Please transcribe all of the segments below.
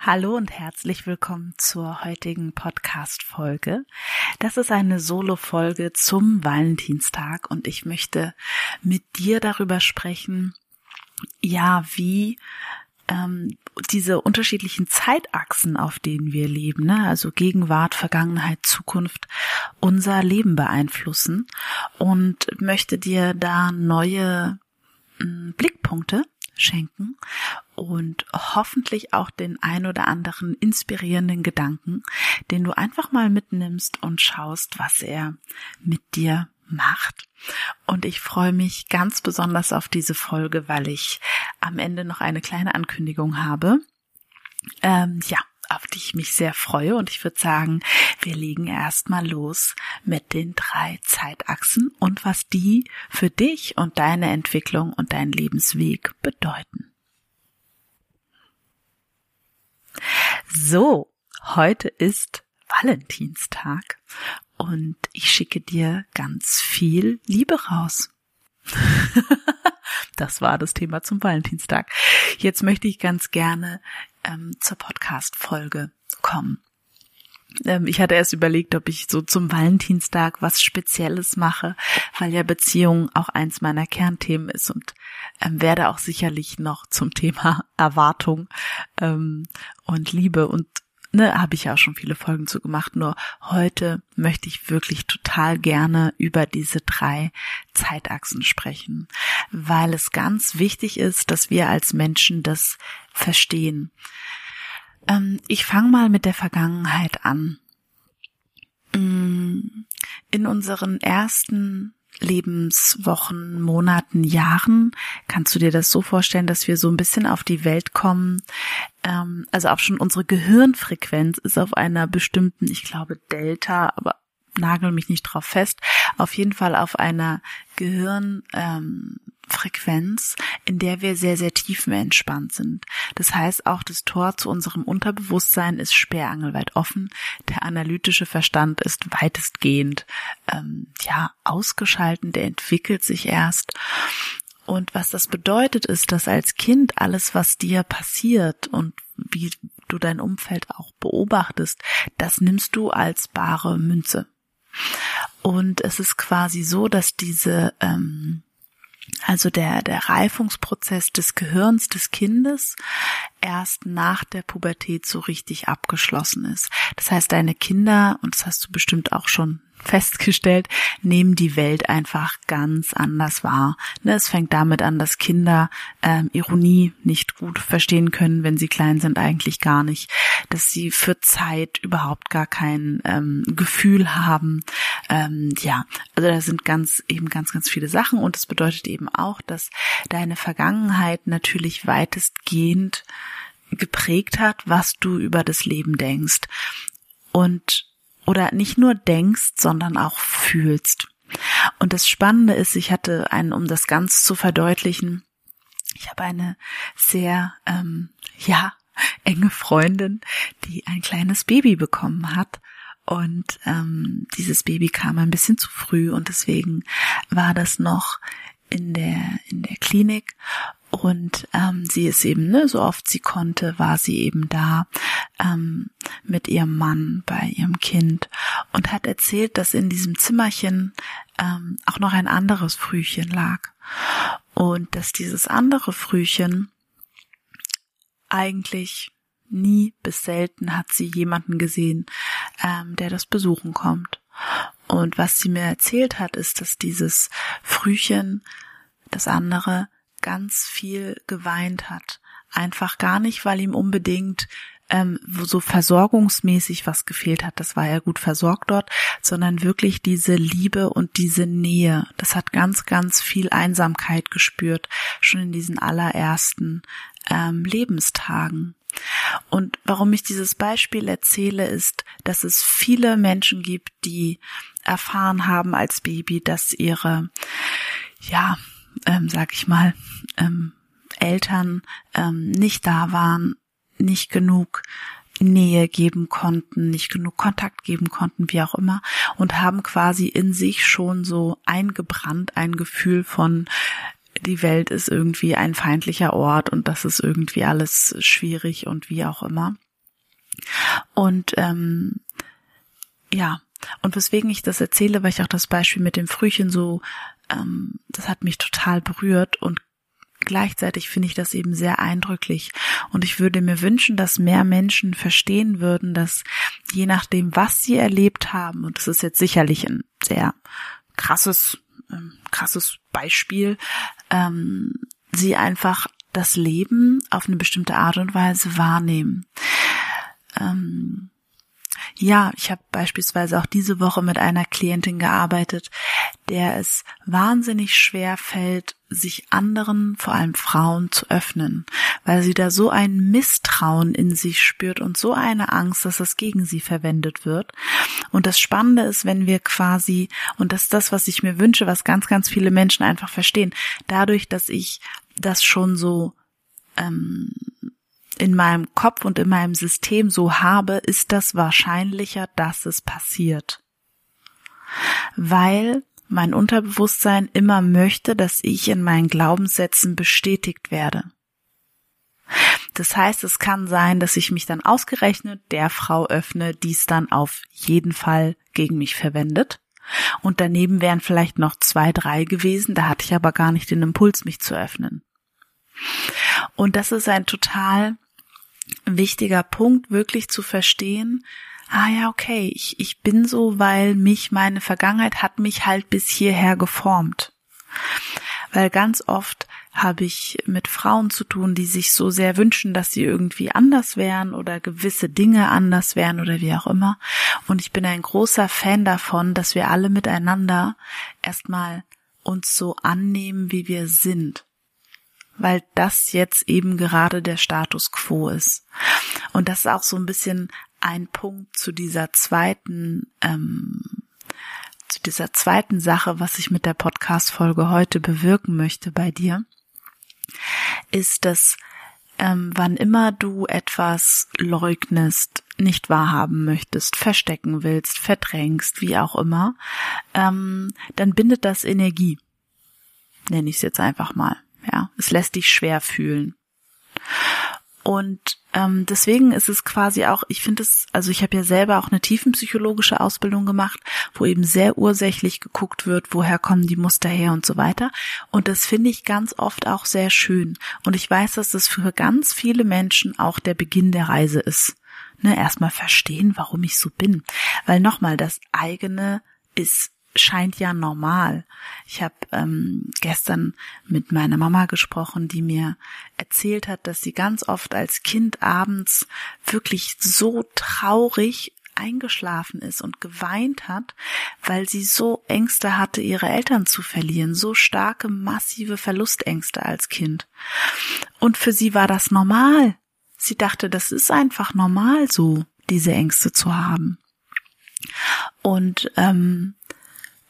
Hallo und herzlich willkommen zur heutigen Podcast-Folge. Das ist eine Solo-Folge zum Valentinstag und ich möchte mit dir darüber sprechen, ja, wie ähm, diese unterschiedlichen Zeitachsen, auf denen wir leben, ne? also Gegenwart, Vergangenheit, Zukunft, unser Leben beeinflussen und möchte dir da neue äh, Blickpunkte schenken und hoffentlich auch den ein oder anderen inspirierenden Gedanken, den du einfach mal mitnimmst und schaust, was er mit dir macht. Und ich freue mich ganz besonders auf diese Folge, weil ich am Ende noch eine kleine Ankündigung habe. Ähm, ja, auf die ich mich sehr freue. Und ich würde sagen, wir legen erstmal los mit den drei Zeitachsen und was die für dich und deine Entwicklung und deinen Lebensweg bedeuten. So, heute ist Valentinstag und ich schicke dir ganz viel Liebe raus. das war das Thema zum Valentinstag. Jetzt möchte ich ganz gerne ähm, zur Podcast-Folge kommen. Ähm, ich hatte erst überlegt, ob ich so zum Valentinstag was Spezielles mache, weil ja Beziehung auch eins meiner Kernthemen ist und ähm, werde auch sicherlich noch zum Thema Erwartung ähm, und Liebe und ne, habe ich ja auch schon viele Folgen zu gemacht. Nur heute möchte ich wirklich total gerne über diese drei Zeitachsen sprechen, weil es ganz wichtig ist, dass wir als Menschen das verstehen. Ähm, ich fange mal mit der Vergangenheit an. Mm, in unseren ersten Lebenswochen, Monaten, Jahren. Kannst du dir das so vorstellen, dass wir so ein bisschen auf die Welt kommen? Ähm, also auch schon unsere Gehirnfrequenz ist auf einer bestimmten, ich glaube Delta, aber nagel mich nicht drauf fest, auf jeden Fall auf einer Gehirn, ähm, Frequenz, in der wir sehr, sehr tiefenentspannt sind. Das heißt, auch das Tor zu unserem Unterbewusstsein ist sperrangelweit offen. Der analytische Verstand ist weitestgehend, ähm, ja, ausgeschalten. Der entwickelt sich erst. Und was das bedeutet, ist, dass als Kind alles, was dir passiert und wie du dein Umfeld auch beobachtest, das nimmst du als bare Münze. Und es ist quasi so, dass diese ähm, also der, der Reifungsprozess des Gehirns des Kindes erst nach der Pubertät so richtig abgeschlossen ist. Das heißt, deine Kinder, und das hast du bestimmt auch schon festgestellt, nehmen die Welt einfach ganz anders wahr. Ne, es fängt damit an, dass Kinder ähm, Ironie nicht gut verstehen können, wenn sie klein sind, eigentlich gar nicht, dass sie für Zeit überhaupt gar kein ähm, Gefühl haben. Ähm, ja, also da sind ganz eben ganz ganz viele Sachen und das bedeutet eben auch, dass deine Vergangenheit natürlich weitestgehend geprägt hat, was du über das Leben denkst. Und oder nicht nur denkst, sondern auch fühlst. Und das Spannende ist, ich hatte einen, um das ganz zu verdeutlichen, ich habe eine sehr, ähm, ja, enge Freundin, die ein kleines Baby bekommen hat. Und ähm, dieses Baby kam ein bisschen zu früh und deswegen war das noch in der in der Klinik und ähm, sie ist eben, ne, so oft sie konnte, war sie eben da ähm, mit ihrem Mann bei ihrem Kind und hat erzählt, dass in diesem Zimmerchen ähm, auch noch ein anderes Frühchen lag. Und dass dieses andere Frühchen eigentlich nie bis selten hat sie jemanden gesehen, ähm, der das besuchen kommt. Und was sie mir erzählt hat, ist, dass dieses Frühchen, das andere, ganz viel geweint hat. Einfach gar nicht, weil ihm unbedingt ähm, so versorgungsmäßig was gefehlt hat, das war ja gut versorgt dort, sondern wirklich diese Liebe und diese Nähe. Das hat ganz, ganz viel Einsamkeit gespürt, schon in diesen allerersten ähm, Lebenstagen. Und warum ich dieses Beispiel erzähle, ist, dass es viele Menschen gibt, die erfahren haben als Baby, dass ihre, ja, ähm, sag ich mal, ähm, Eltern ähm, nicht da waren, nicht genug Nähe geben konnten, nicht genug Kontakt geben konnten, wie auch immer, und haben quasi in sich schon so eingebrannt ein Gefühl von die Welt ist irgendwie ein feindlicher Ort und das ist irgendwie alles schwierig und wie auch immer. Und ähm, ja, und weswegen ich das erzähle, weil ich auch das Beispiel mit dem Frühchen so, ähm, das hat mich total berührt und gleichzeitig finde ich das eben sehr eindrücklich. Und ich würde mir wünschen, dass mehr Menschen verstehen würden, dass je nachdem, was sie erlebt haben, und das ist jetzt sicherlich ein sehr krasses, ähm, krasses Beispiel, ähm, sie einfach das Leben auf eine bestimmte Art und Weise wahrnehmen. Ähm, ja, ich habe beispielsweise auch diese Woche mit einer Klientin gearbeitet, der es wahnsinnig schwer fällt, sich anderen, vor allem Frauen, zu öffnen, weil sie da so ein Misstrauen in sich spürt und so eine Angst, dass es gegen sie verwendet wird. Und das Spannende ist, wenn wir quasi, und das ist das, was ich mir wünsche, was ganz, ganz viele Menschen einfach verstehen, dadurch, dass ich das schon so ähm, in meinem Kopf und in meinem System so habe, ist das wahrscheinlicher, dass es passiert. Weil mein Unterbewusstsein immer möchte, dass ich in meinen Glaubenssätzen bestätigt werde. Das heißt, es kann sein, dass ich mich dann ausgerechnet der Frau öffne, die es dann auf jeden Fall gegen mich verwendet. Und daneben wären vielleicht noch zwei, drei gewesen, da hatte ich aber gar nicht den Impuls, mich zu öffnen. Und das ist ein total wichtiger Punkt, wirklich zu verstehen, ah ja, okay, ich, ich bin so, weil mich meine Vergangenheit hat mich halt bis hierher geformt. Weil ganz oft habe ich mit Frauen zu tun, die sich so sehr wünschen, dass sie irgendwie anders wären oder gewisse Dinge anders wären oder wie auch immer. Und ich bin ein großer Fan davon, dass wir alle miteinander erstmal uns so annehmen, wie wir sind weil das jetzt eben gerade der Status quo ist. Und das ist auch so ein bisschen ein Punkt zu dieser zweiten, ähm, zu dieser zweiten Sache, was ich mit der Podcast-Folge heute bewirken möchte bei dir, ist, dass ähm, wann immer du etwas leugnest, nicht wahrhaben möchtest, verstecken willst, verdrängst, wie auch immer, ähm, dann bindet das Energie. Nenne ich es jetzt einfach mal. Ja, es lässt dich schwer fühlen. Und ähm, deswegen ist es quasi auch, ich finde es, also ich habe ja selber auch eine tiefenpsychologische Ausbildung gemacht, wo eben sehr ursächlich geguckt wird, woher kommen die Muster her und so weiter. Und das finde ich ganz oft auch sehr schön. Und ich weiß, dass das für ganz viele Menschen auch der Beginn der Reise ist. Ne, erstmal verstehen, warum ich so bin. Weil nochmal, das eigene ist scheint ja normal. Ich habe ähm, gestern mit meiner Mama gesprochen, die mir erzählt hat, dass sie ganz oft als Kind abends wirklich so traurig eingeschlafen ist und geweint hat, weil sie so Ängste hatte, ihre Eltern zu verlieren, so starke, massive Verlustängste als Kind. Und für sie war das normal. Sie dachte, das ist einfach normal so, diese Ängste zu haben. Und ähm,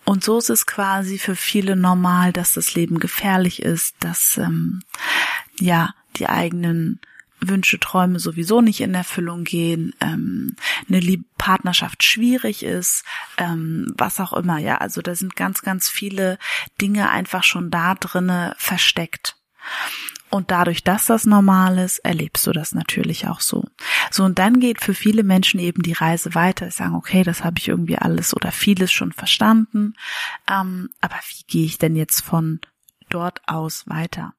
und so ist es quasi für viele normal, dass das Leben gefährlich ist, dass ähm, ja die eigenen Wünsche, Träume sowieso nicht in Erfüllung gehen, ähm, eine Lieb Partnerschaft schwierig ist, ähm, was auch immer. Ja, also da sind ganz, ganz viele Dinge einfach schon da drinne versteckt. Und dadurch, dass das normal ist, erlebst du das natürlich auch so. So, und dann geht für viele Menschen eben die Reise weiter. Sie sagen, okay, das habe ich irgendwie alles oder vieles schon verstanden. Ähm, aber wie gehe ich denn jetzt von dort aus weiter?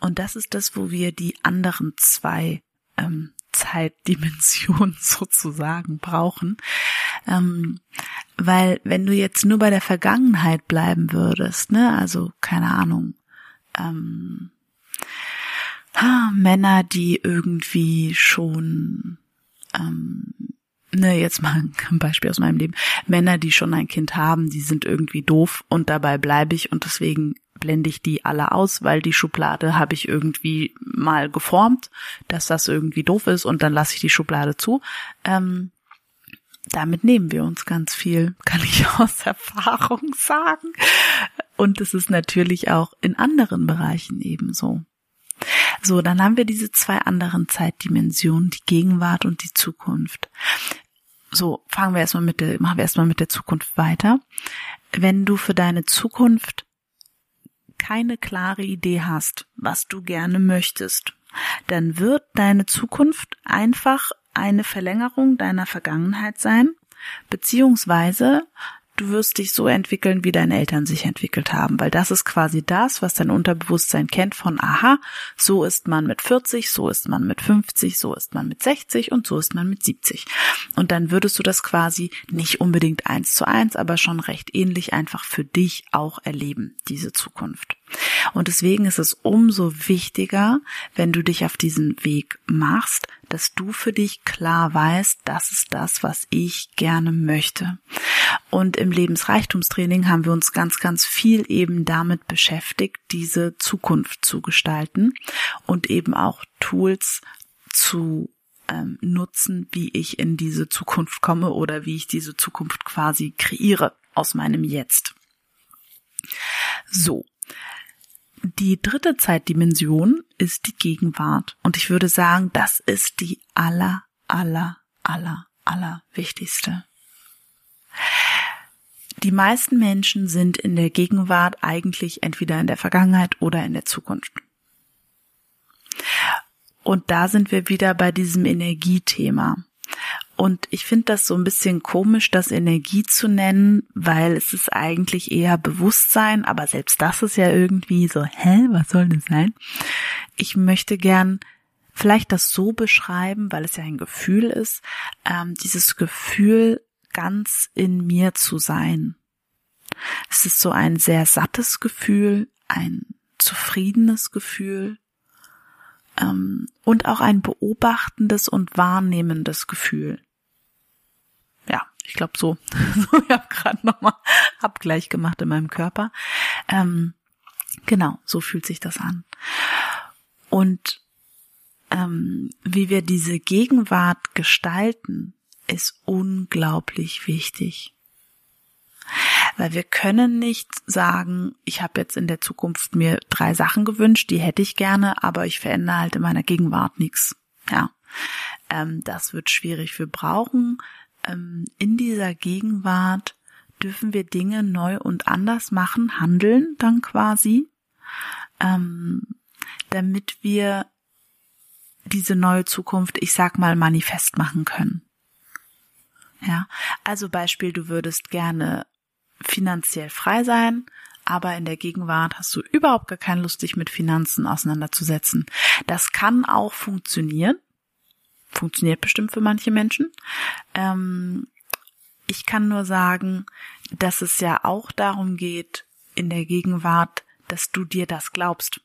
Und das ist das, wo wir die anderen zwei ähm, Zeitdimensionen sozusagen brauchen. Ähm, weil wenn du jetzt nur bei der Vergangenheit bleiben würdest, ne, also keine Ahnung, ähm, Männer, die irgendwie schon, ähm, ne, jetzt mal ein Beispiel aus meinem Leben. Männer, die schon ein Kind haben, die sind irgendwie doof und dabei bleibe ich und deswegen blende ich die alle aus, weil die Schublade habe ich irgendwie mal geformt, dass das irgendwie doof ist und dann lasse ich die Schublade zu. Ähm, damit nehmen wir uns ganz viel, kann ich aus Erfahrung sagen. Und es ist natürlich auch in anderen Bereichen ebenso. So, dann haben wir diese zwei anderen Zeitdimensionen, die Gegenwart und die Zukunft. So, fangen wir erstmal mit der, machen wir erstmal mit der Zukunft weiter. Wenn du für deine Zukunft keine klare Idee hast, was du gerne möchtest, dann wird deine Zukunft einfach eine Verlängerung deiner Vergangenheit sein, beziehungsweise du wirst dich so entwickeln, wie deine Eltern sich entwickelt haben, weil das ist quasi das, was dein Unterbewusstsein kennt von, aha, so ist man mit 40, so ist man mit 50, so ist man mit 60 und so ist man mit 70. Und dann würdest du das quasi nicht unbedingt eins zu eins, aber schon recht ähnlich einfach für dich auch erleben, diese Zukunft. Und deswegen ist es umso wichtiger, wenn du dich auf diesen Weg machst, dass du für dich klar weißt, das ist das, was ich gerne möchte. Und im Lebensreichtumstraining haben wir uns ganz, ganz viel eben damit beschäftigt, diese Zukunft zu gestalten und eben auch Tools zu ähm, nutzen, wie ich in diese Zukunft komme oder wie ich diese Zukunft quasi kreiere aus meinem Jetzt. So, die dritte Zeitdimension ist die Gegenwart. Und ich würde sagen, das ist die aller, aller, aller, aller wichtigste. Die meisten Menschen sind in der Gegenwart eigentlich entweder in der Vergangenheit oder in der Zukunft. Und da sind wir wieder bei diesem Energiethema. Und ich finde das so ein bisschen komisch, das Energie zu nennen, weil es ist eigentlich eher Bewusstsein, aber selbst das ist ja irgendwie so, hä, was soll das sein? Ich möchte gern vielleicht das so beschreiben, weil es ja ein Gefühl ist, ähm, dieses Gefühl ganz in mir zu sein. Es ist so ein sehr sattes Gefühl, ein zufriedenes Gefühl, und auch ein beobachtendes und wahrnehmendes Gefühl. Ja, ich glaube so. ich habe gerade nochmal Abgleich gemacht in meinem Körper. Ähm, genau, so fühlt sich das an. Und ähm, wie wir diese Gegenwart gestalten, ist unglaublich wichtig. Weil wir können nicht sagen, ich habe jetzt in der Zukunft mir drei Sachen gewünscht, die hätte ich gerne, aber ich verändere halt in meiner Gegenwart nichts. Ja, ähm, das wird schwierig. Wir brauchen ähm, in dieser Gegenwart dürfen wir Dinge neu und anders machen, handeln dann quasi, ähm, damit wir diese neue Zukunft, ich sag mal, manifest machen können. Ja, also Beispiel, du würdest gerne finanziell frei sein, aber in der Gegenwart hast du überhaupt gar keine Lust, dich mit Finanzen auseinanderzusetzen. Das kann auch funktionieren. Funktioniert bestimmt für manche Menschen. Ähm, ich kann nur sagen, dass es ja auch darum geht, in der Gegenwart, dass du dir das glaubst.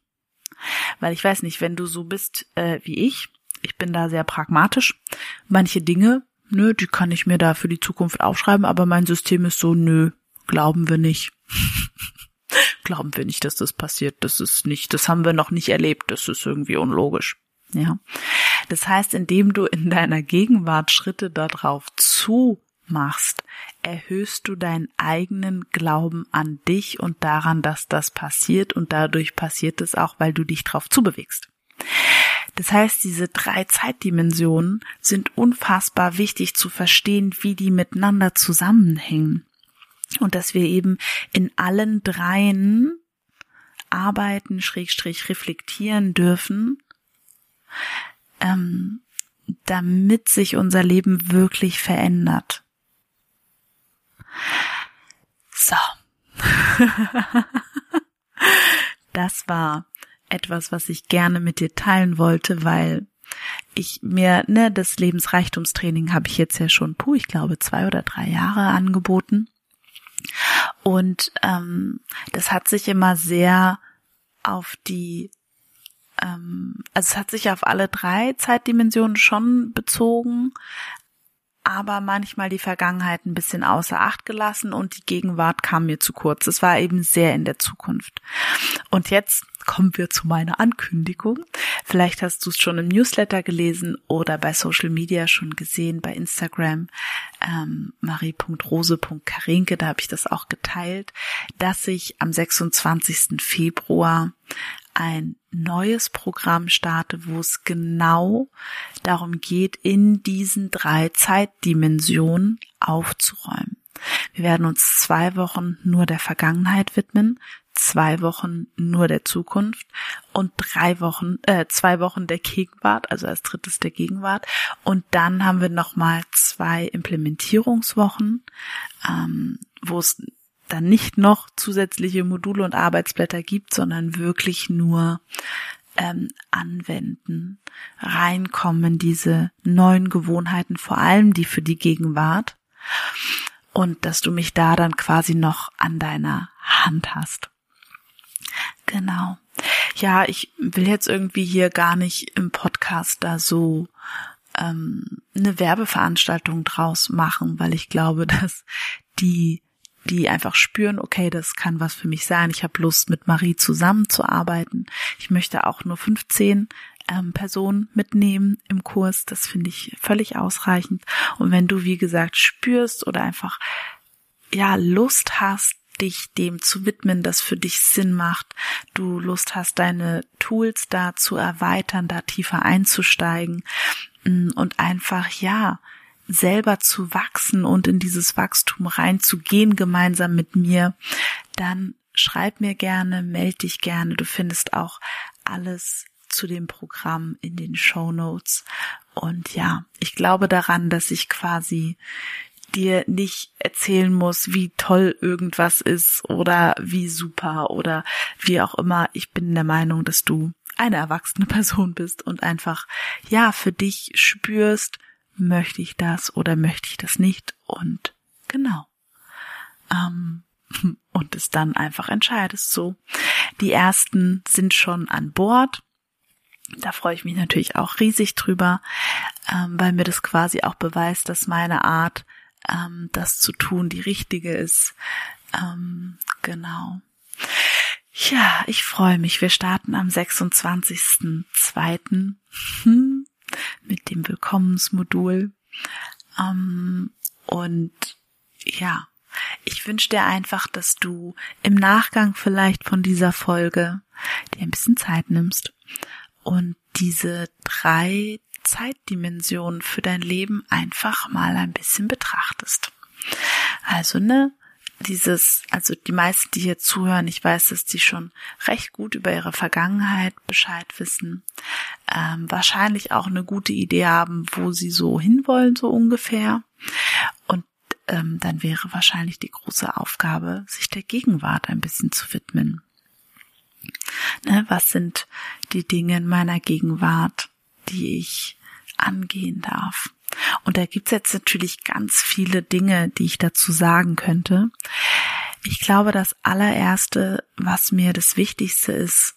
Weil ich weiß nicht, wenn du so bist äh, wie ich, ich bin da sehr pragmatisch. Manche Dinge, nö, die kann ich mir da für die Zukunft aufschreiben, aber mein System ist so, nö, glauben wir nicht. glauben wir nicht, dass das passiert. Das ist nicht, das haben wir noch nicht erlebt. Das ist irgendwie unlogisch. Ja. Das heißt, indem du in deiner Gegenwart Schritte darauf zu machst, erhöhst du deinen eigenen Glauben an dich und daran, dass das passiert und dadurch passiert es auch, weil du dich darauf zubewegst. Das heißt, diese drei Zeitdimensionen sind unfassbar wichtig zu verstehen, wie die miteinander zusammenhängen und dass wir eben in allen dreien arbeiten, schrägstrich reflektieren dürfen, ähm, damit sich unser Leben wirklich verändert. So. das war etwas, was ich gerne mit dir teilen wollte, weil ich mir, ne, das Lebensreichtumstraining habe ich jetzt ja schon, puh, ich glaube, zwei oder drei Jahre angeboten. Und ähm, das hat sich immer sehr auf die, ähm, also es hat sich auf alle drei Zeitdimensionen schon bezogen, aber manchmal die Vergangenheit ein bisschen außer Acht gelassen und die Gegenwart kam mir zu kurz. Es war eben sehr in der Zukunft. Und jetzt kommen wir zu meiner Ankündigung. Vielleicht hast du es schon im Newsletter gelesen oder bei Social Media schon gesehen, bei Instagram ähm, marie.rose.karinke, da habe ich das auch geteilt, dass ich am 26. Februar ein neues Programm starte, wo es genau darum geht, in diesen drei Zeitdimensionen aufzuräumen. Wir werden uns zwei Wochen nur der Vergangenheit widmen, zwei Wochen nur der Zukunft und drei Wochen, äh, zwei Wochen der Gegenwart, also als drittes der Gegenwart. Und dann haben wir nochmal zwei Implementierungswochen, ähm, wo es dann nicht noch zusätzliche Module und Arbeitsblätter gibt, sondern wirklich nur ähm, anwenden, reinkommen, diese neuen Gewohnheiten, vor allem die für die Gegenwart. Und dass du mich da dann quasi noch an deiner Hand hast. Genau. Ja, ich will jetzt irgendwie hier gar nicht im Podcast da so ähm, eine Werbeveranstaltung draus machen, weil ich glaube, dass die die einfach spüren, okay, das kann was für mich sein. Ich habe Lust, mit Marie zusammenzuarbeiten. Ich möchte auch nur 15 ähm, Personen mitnehmen im Kurs. Das finde ich völlig ausreichend. Und wenn du, wie gesagt, spürst oder einfach ja Lust hast, dich dem zu widmen, das für dich Sinn macht, du Lust hast, deine Tools da zu erweitern, da tiefer einzusteigen mm, und einfach, ja, selber zu wachsen und in dieses Wachstum reinzugehen gemeinsam mit mir, dann schreib mir gerne, melde dich gerne. Du findest auch alles zu dem Programm in den Show Notes. Und ja, ich glaube daran, dass ich quasi dir nicht erzählen muss, wie toll irgendwas ist oder wie super oder wie auch immer. Ich bin der Meinung, dass du eine erwachsene Person bist und einfach, ja, für dich spürst, möchte ich das oder möchte ich das nicht und genau. Ähm, und es dann einfach entscheidest so. Die ersten sind schon an Bord. Da freue ich mich natürlich auch riesig drüber, ähm, weil mir das quasi auch beweist, dass meine Art ähm, das zu tun, die richtige ist. Ähm, genau. Ja, ich freue mich. Wir starten am 26.02. Hm, mit dem Willkommensmodul. Ähm, und ja, ich wünsche dir einfach, dass du im Nachgang vielleicht von dieser Folge dir ein bisschen Zeit nimmst und diese drei Zeitdimension für dein Leben einfach mal ein bisschen betrachtest. Also, ne, dieses, also die meisten, die hier zuhören, ich weiß, dass die schon recht gut über ihre Vergangenheit Bescheid wissen, ähm, wahrscheinlich auch eine gute Idee haben, wo sie so hinwollen, so ungefähr. Und ähm, dann wäre wahrscheinlich die große Aufgabe, sich der Gegenwart ein bisschen zu widmen. Ne, was sind die Dinge in meiner Gegenwart, die ich angehen darf. Und da gibt's jetzt natürlich ganz viele Dinge, die ich dazu sagen könnte. Ich glaube, das allererste, was mir das Wichtigste ist,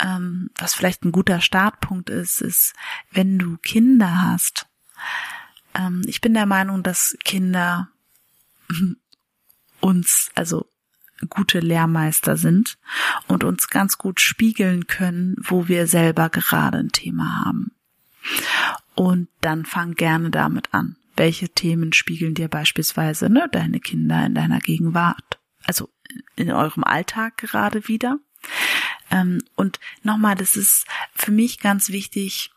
ähm, was vielleicht ein guter Startpunkt ist, ist, wenn du Kinder hast. Ähm, ich bin der Meinung, dass Kinder uns, also gute Lehrmeister sind und uns ganz gut spiegeln können, wo wir selber gerade ein Thema haben. Und dann fang gerne damit an. Welche Themen spiegeln dir beispielsweise ne, deine Kinder in deiner Gegenwart? Also in eurem Alltag gerade wieder. Ähm, und nochmal, das ist für mich ganz wichtig.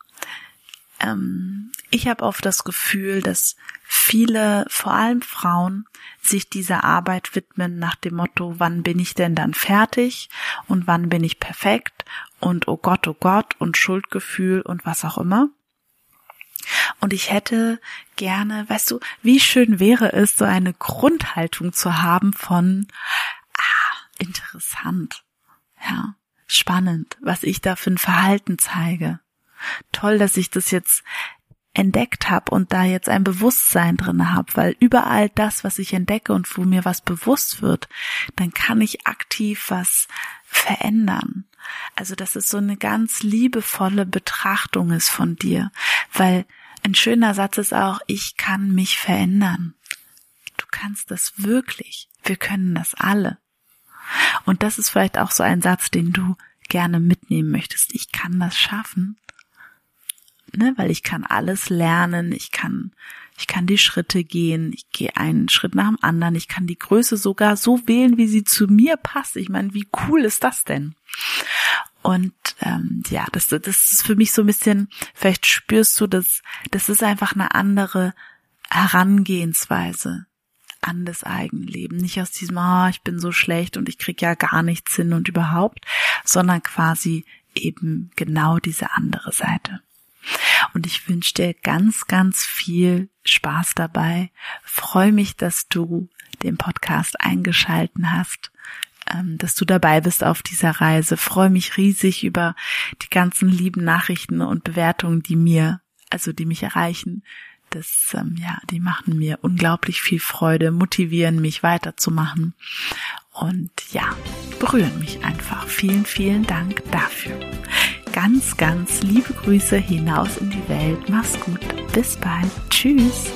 Ähm, ich habe oft das Gefühl, dass viele, vor allem Frauen, sich dieser Arbeit widmen nach dem Motto, wann bin ich denn dann fertig und wann bin ich perfekt und oh Gott, oh Gott und Schuldgefühl und was auch immer. Und ich hätte gerne, weißt du, wie schön wäre es, so eine Grundhaltung zu haben von, ah, interessant, ja, spannend, was ich da für ein Verhalten zeige. Toll, dass ich das jetzt entdeckt habe und da jetzt ein Bewusstsein drin habe, weil überall das, was ich entdecke und wo mir was bewusst wird, dann kann ich aktiv was verändern. Also, dass es so eine ganz liebevolle Betrachtung ist von dir, weil Ein schöner Satz ist auch, ich kann mich verändern. Du kannst das wirklich. Wir können das alle. Und das ist vielleicht auch so ein Satz, den du gerne mitnehmen möchtest. Ich kann das schaffen. Ne, weil ich kann alles lernen, ich kann, ich kann die Schritte gehen, ich gehe einen Schritt nach dem anderen, ich kann die Größe sogar so wählen, wie sie zu mir passt. Ich meine, wie cool ist das denn? Und ähm, ja, das, das ist für mich so ein bisschen, vielleicht spürst du, dass das ist einfach eine andere Herangehensweise an das eigene Leben. Nicht aus diesem, oh, ich bin so schlecht und ich krieg ja gar nichts hin und überhaupt, sondern quasi eben genau diese andere Seite. Und ich wünsche dir ganz, ganz viel Spaß dabei. Freue mich, dass du den Podcast eingeschalten hast, dass du dabei bist auf dieser Reise. Freue mich riesig über die ganzen lieben Nachrichten und Bewertungen, die mir, also die mich erreichen das, ähm, ja, die machen mir unglaublich viel Freude, motivieren mich weiterzumachen und ja, berühren mich einfach. Vielen, vielen Dank dafür. Ganz, ganz liebe Grüße hinaus in die Welt. Mach's gut. Bis bald. Tschüss.